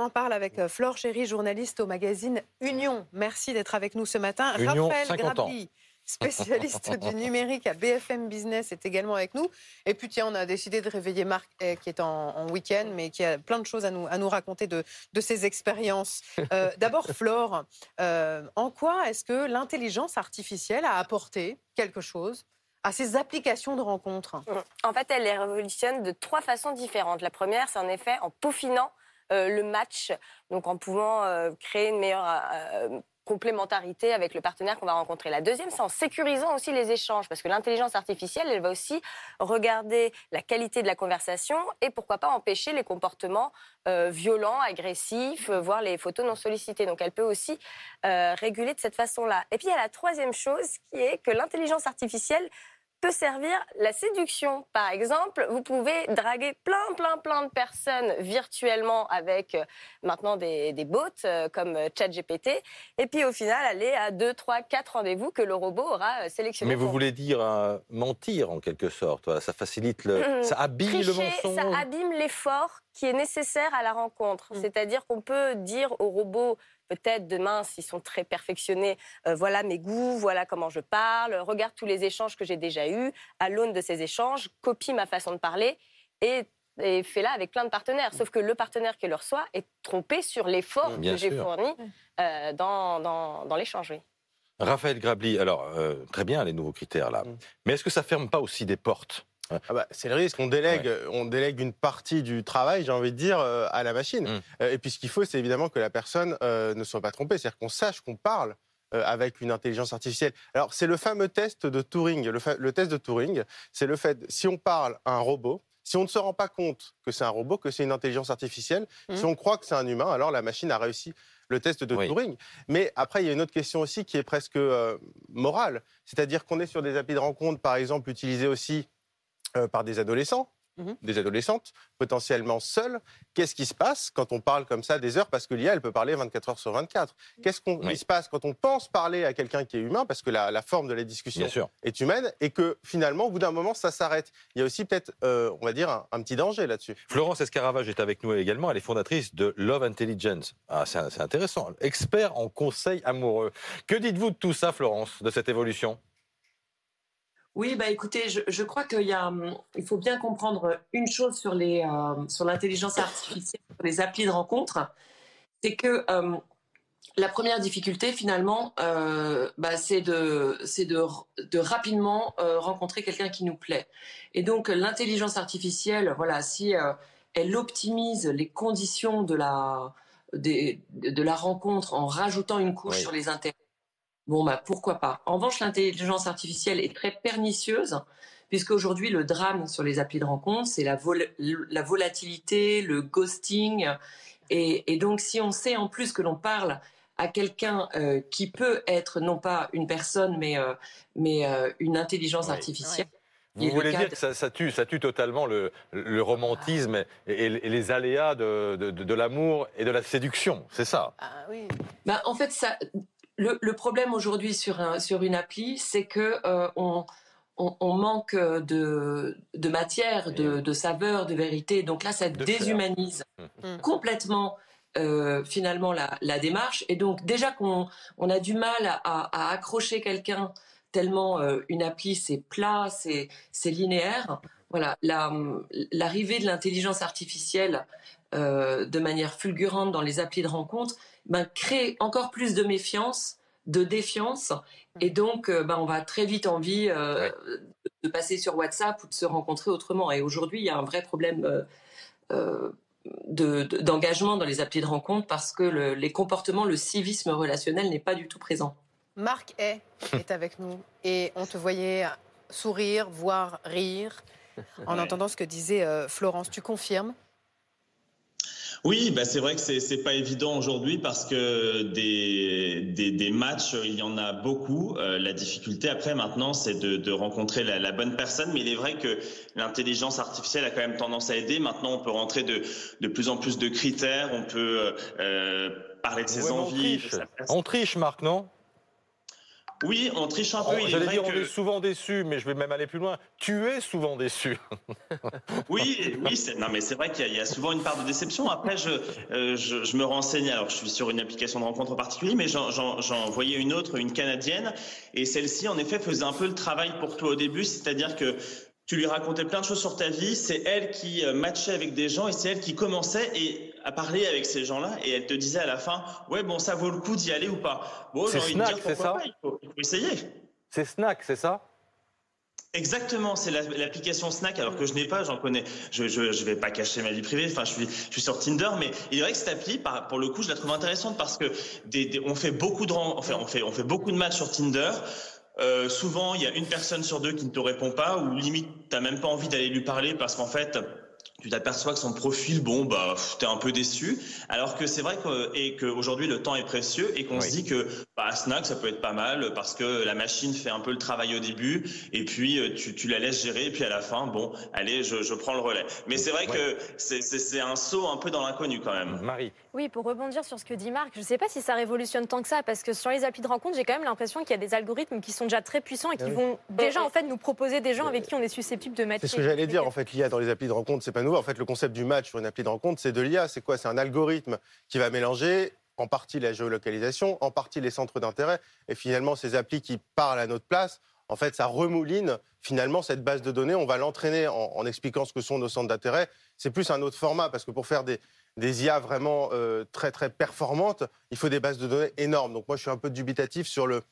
en parle avec euh, Flore Chéry, journaliste au magazine Union. Merci d'être avec nous ce matin. Union, Raphaël 50 ans. Grabli, spécialiste du numérique à BFM Business, est également avec nous. Et puis tiens, on a décidé de réveiller Marc, eh, qui est en, en week-end, mais qui a plein de choses à nous, à nous raconter de, de ses expériences. Euh, D'abord, Flore, euh, en quoi est-ce que l'intelligence artificielle a apporté quelque chose à ces applications de rencontres? En fait, elle les révolutionne de trois façons différentes. La première, c'est en effet en peaufinant le match, donc en pouvant euh, créer une meilleure euh, complémentarité avec le partenaire qu'on va rencontrer. La deuxième, c'est en sécurisant aussi les échanges, parce que l'intelligence artificielle, elle va aussi regarder la qualité de la conversation et pourquoi pas empêcher les comportements euh, violents, agressifs, euh, voire les photos non sollicitées. Donc elle peut aussi euh, réguler de cette façon-là. Et puis il y a la troisième chose qui est que l'intelligence artificielle peut servir la séduction. Par exemple, vous pouvez draguer plein, plein, plein de personnes virtuellement avec euh, maintenant des, des bots euh, comme euh, ChatGPT, et puis au final aller à 2, 3, 4 rendez-vous que le robot aura sélectionnés. Mais vous voulez dire euh, mentir en quelque sorte. Voilà, ça facilite le. Ça habille le Tricher, mensonge. ça abîme l'effort qui est nécessaire à la rencontre. Mm. C'est-à-dire qu'on peut dire aux robots, peut-être demain, s'ils sont très perfectionnés, euh, voilà mes goûts, voilà comment je parle, regarde tous les échanges que j'ai déjà eus, à l'aune de ces échanges, copie ma façon de parler et, et fais-la avec plein de partenaires. Sauf que le partenaire qui le reçoit est trompé sur l'effort Bien que j'ai fourni euh, dans, dans, dans l'échange. oui. Raphaël Grabli, alors euh, très bien les nouveaux critères là. Mm. Mais est-ce que ça ferme pas aussi des portes Ah bah, c'est le risque. On délègue, on délègue une partie du travail, j'ai envie de dire, euh, à la machine. Mm. Euh, et puis ce qu'il faut, c'est évidemment que la personne euh, ne soit pas trompée, c'est-à-dire qu'on sache qu'on parle euh, avec une intelligence artificielle. Alors c'est le fameux test de Turing. Le, fa- le test de Turing, c'est le fait si on parle à un robot. Si on ne se rend pas compte que c'est un robot, que c'est une intelligence artificielle, Mhm. si on croit que c'est un humain, alors la machine a réussi le test de Oui. Turing. Mais après, il y a une autre question aussi qui est presque euh, morale. C'est-à-dire qu'on est sur des applis de rencontre, par exemple, utilisés aussi euh, par des adolescents, Mhm. des adolescentes, potentiellement seules. Qu'est-ce qui se passe quand on parle comme ça des heures? Parce que l'IA, elle peut parler 24 heures sur 24. Qu'est-ce qu'on Oui. se passe quand on pense parler à quelqu'un qui est humain? Parce que la, la forme de la discussion est humaine et que finalement, au bout d'un moment, ça s'arrête. Il y a aussi peut-être, euh, on va dire, un, un petit danger là-dessus. Florence Escaravage est avec nous également. Elle est fondatrice de Love Intelligence. Ah, c'est c'est intéressant. Expert en conseil amoureux. Que dites-vous de tout ça, Florence, de cette évolution? Oui, bah écoutez, je, je crois qu'il y a, hum, il faut bien comprendre une chose sur les, euh, sur l'intelligence artificielle, sur les applis de rencontre, c'est que euh, la première difficulté finalement, euh, bah, c'est de, c'est de, de rapidement euh, rencontrer quelqu'un qui nous plaît. Et donc l'intelligence artificielle, voilà, si elle optimise les conditions de la, des- de la rencontre en rajoutant une couche Oui. sur les intérêts. Bon, bah, pourquoi pas. En revanche, l'intelligence artificielle est très pernicieuse, puisqu'aujourd'hui, le drame sur les applis de rencontre, c'est la, vol- la volatilité, le ghosting. Et, et donc, si on sait en plus que l'on parle à quelqu'un euh, qui peut être non pas une personne, mais, euh, mais euh, une intelligence Oui. artificielle, Vous voulez dire de- que ça, ça tue, ça tue totalement le, le romantisme et, et- et les aléas de, de- de- de l'amour et de la séduction, c'est ça? Ah oui. Ben, en fait, ça, le, le problème aujourd'hui sur, un- sur une appli, c'est que euh, on, on, on manque de, de matière, de, de saveur, de vérité. Donc là, ça De déshumanise Mhm. complètement euh, finalement la, la démarche. Et donc déjà qu'on on a du mal à, à accrocher quelqu'un tellement euh, une appli c'est plat, c'est c'est linéaire. Voilà, la- l'arrivée de l'intelligence artificielle euh, de manière fulgurante dans les applis de rencontre ben, crée encore plus de méfiance, de défiance, et donc euh, ben, on va très vite envie euh, de passer sur WhatsApp ou de se rencontrer autrement. Et aujourd'hui, il y a un vrai problème euh, de- de- d'engagement dans les applis de rencontre parce que le- les comportements, le civisme relationnel n'est pas du tout présent. Marc Hay est avec nous et on te voyait sourire, voire rire en Ouais. entendant ce que disait euh, Florence. Tu confirmes? Oui, bah c'est vrai que c'est pas évident aujourd'hui parce que des, des, des matchs, il y en a beaucoup. Euh, la difficulté après maintenant, c'est de, de rencontrer la, la bonne personne. Mais il est vrai que l'intelligence artificielle a quand même tendance à aider. Maintenant, on peut rentrer de, de plus en plus de critères. On peut euh, parler de ses Ouais, mais on envies. triche. On triche, Marc, non? Oui, on triche un peu. Est J'allais vrai dire, on que- est souvent déçu, mais je vais même aller plus loin. Tu es souvent déçu. Oui, oui, c'est- non, mais c'est vrai qu'il y, a- il y a souvent une part de déception. Après, je, euh, je, je me renseigne. Alors, je suis sur une application de rencontre en particulier, mais j'en voyais une autre, une canadienne, et celle-ci, en effet, faisait un peu le travail pour toi au début, c'est-à-dire que tu lui racontais plein de choses sur ta vie. C'est elle qui euh, matchait avec des gens et c'est elle qui commençait et à parler avec ces gens-là. Et elle te disait à la fin, ouais, bon, ça vaut le coup d'y aller ou pas. Bon, j'ai envie de dire pourquoi ça pas, il faut, il faut essayer. C'est Snack, c'est ça? Exactement, c'est la- l'application Snack, alors que je n'ai pas, j'en connais. Je, je, je vais pas cacher ma vie privée. Enfin, je suis, je suis sur Tinder, mais il est vrai que cette appli, pour le coup, je la trouve intéressante parce que des, des- on fait beaucoup de, enfin, on fait, on fait beaucoup de matchs sur Tinder. Euh, souvent, il y a une personne sur deux qui ne te répond pas, ou limite, t'as même pas envie d'aller lui parler parce qu'en fait, tu t'aperçois que son profil, bon, bah, t'es un peu déçu. Alors que c'est vrai que, et qu'aujourd'hui, le temps est précieux et qu'on Oui. se dit que, bah, Snack, ça peut être pas mal parce que la machine fait un peu le travail au début et puis euh, tu, tu la laisses gérer et puis à la fin, bon, allez, je, je prends le relais. Mais c'est vrai Ouais. que c'est- un saut un peu dans l'inconnu quand même. Marie. Oui, pour rebondir sur ce que dit Marc, je ne sais pas si ça révolutionne tant que ça, parce que sur les applis de rencontre, j'ai quand même l'impression qu'il y a des algorithmes qui sont déjà très puissants et qui oui. vont déjà en fait nous proposer des gens avec qui on est susceptible de matcher. C'est ce que j'allais dire. En fait, l'IA dans les applis de rencontre, c'est pas nouveau. En fait, le concept du match sur une appli de rencontre, c'est de l'IA. C'est quoi? C'est un algorithme qui va mélanger en partie la géolocalisation, en partie les centres d'intérêt, et finalement ces applis qui parlent à notre place. En fait, ça remouline finalement cette base de données. On va l'entraîner en, expliquant ce que sont nos centres d'intérêt. C'est plus un autre format parce que pour faire des, des IA vraiment euh, très très performantes, il faut des bases de données énormes. Donc moi, je suis un peu dubitatif sur le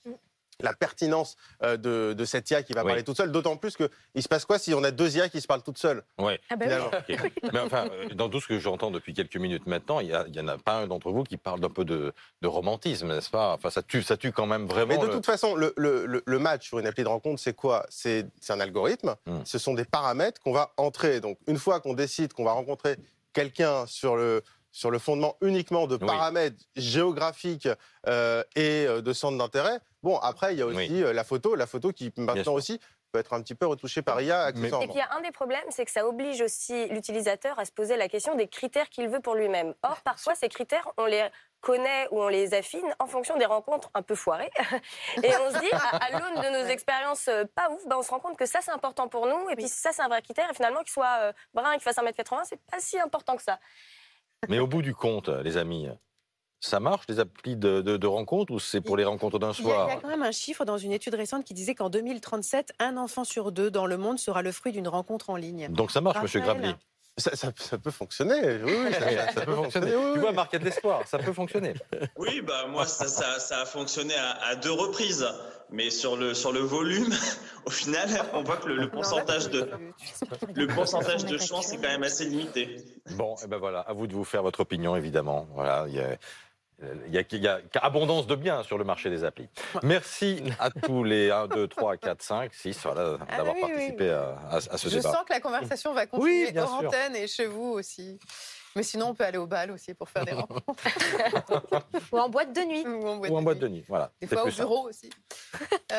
la pertinence euh, de, de cette IA qui va Oui. parler toute seule, d'autant plus qu'il se passe quoi si on a deux IA qui se parlent toutes seules? Ouais. Ah bah oui. Mais enfin, euh, dans tout ce que j'entends depuis quelques minutes maintenant, il n'y en a pas un d'entre vous qui parle d'un peu de, de romantisme, n'est-ce pas? Enfin, ça tue, ça tue quand même vraiment. Mais de le- toute façon, le, le- le- le match sur une appli de rencontre, c'est quoi? C'est c'est un algorithme. Hmm. Ce sont des paramètres qu'on va entrer. Donc, une fois qu'on décide qu'on va rencontrer quelqu'un sur le, sur le fondement uniquement de Oui. paramètres géographiques euh, et euh, de centres d'intérêt, bon, après, il y a aussi Oui. euh, la photo. La photo qui, maintenant aussi, peut être un petit peu retouchée par IA. Et puis, il y a un des problèmes, c'est que ça oblige aussi l'utilisateur à se poser la question des critères qu'il veut pour lui-même. Or, parfois, ces critères, on les connaît ou on les affine en fonction des rencontres un peu foirées. Et on se dit, à, à l'aune de nos expériences pas ouf, ben, on se rend compte que ça, c'est important pour nous. Et puis, ça, c'est un vrai critère. Et finalement, qu'il soit brun et qu'il fasse 1m80, c'est pas si important que ça. Mais au bout du compte, les amis, ça marche les applis de, de, de rencontre ou c'est pour les rencontres d'un a, il soir y a quand même un chiffre dans une étude récente qui disait qu'en 2037, un enfant sur deux dans le monde sera le fruit d'une rencontre en ligne. Donc ça marche, Monsieur Raphaël. Grabli. Ça, ça- ça peut fonctionner. Oui, oui, ça, Ça peut fonctionner. oui, Tu vois, Marc, il y a de l'espoir. Ça peut fonctionner. Oui, bah moi ça, ça, ça a fonctionné à, à deux reprises, mais sur le sur le volume, au final, on voit que le, le Non, là, pourcentage de le pourcentage de chance est quand même assez limité. Bon, et ben voilà, à vous de vous faire votre opinion, évidemment. Voilà, il y a, il y a, il y a abondance de biens sur le marché des applis. Merci à tous les 1, 2, 3, 4, 5, 6 voilà, Ah d'avoir oui, oui, participé oui. À, ce Je débat. sens que la conversation va continuer hors sûr. antenne et chez vous aussi. Mais sinon, on peut aller au bal aussi pour faire des rencontres. Ou en boîte de nuit. Ou en boîte Ou en de boîte nuit. de nuit. Voilà. Des fois au bureau aussi.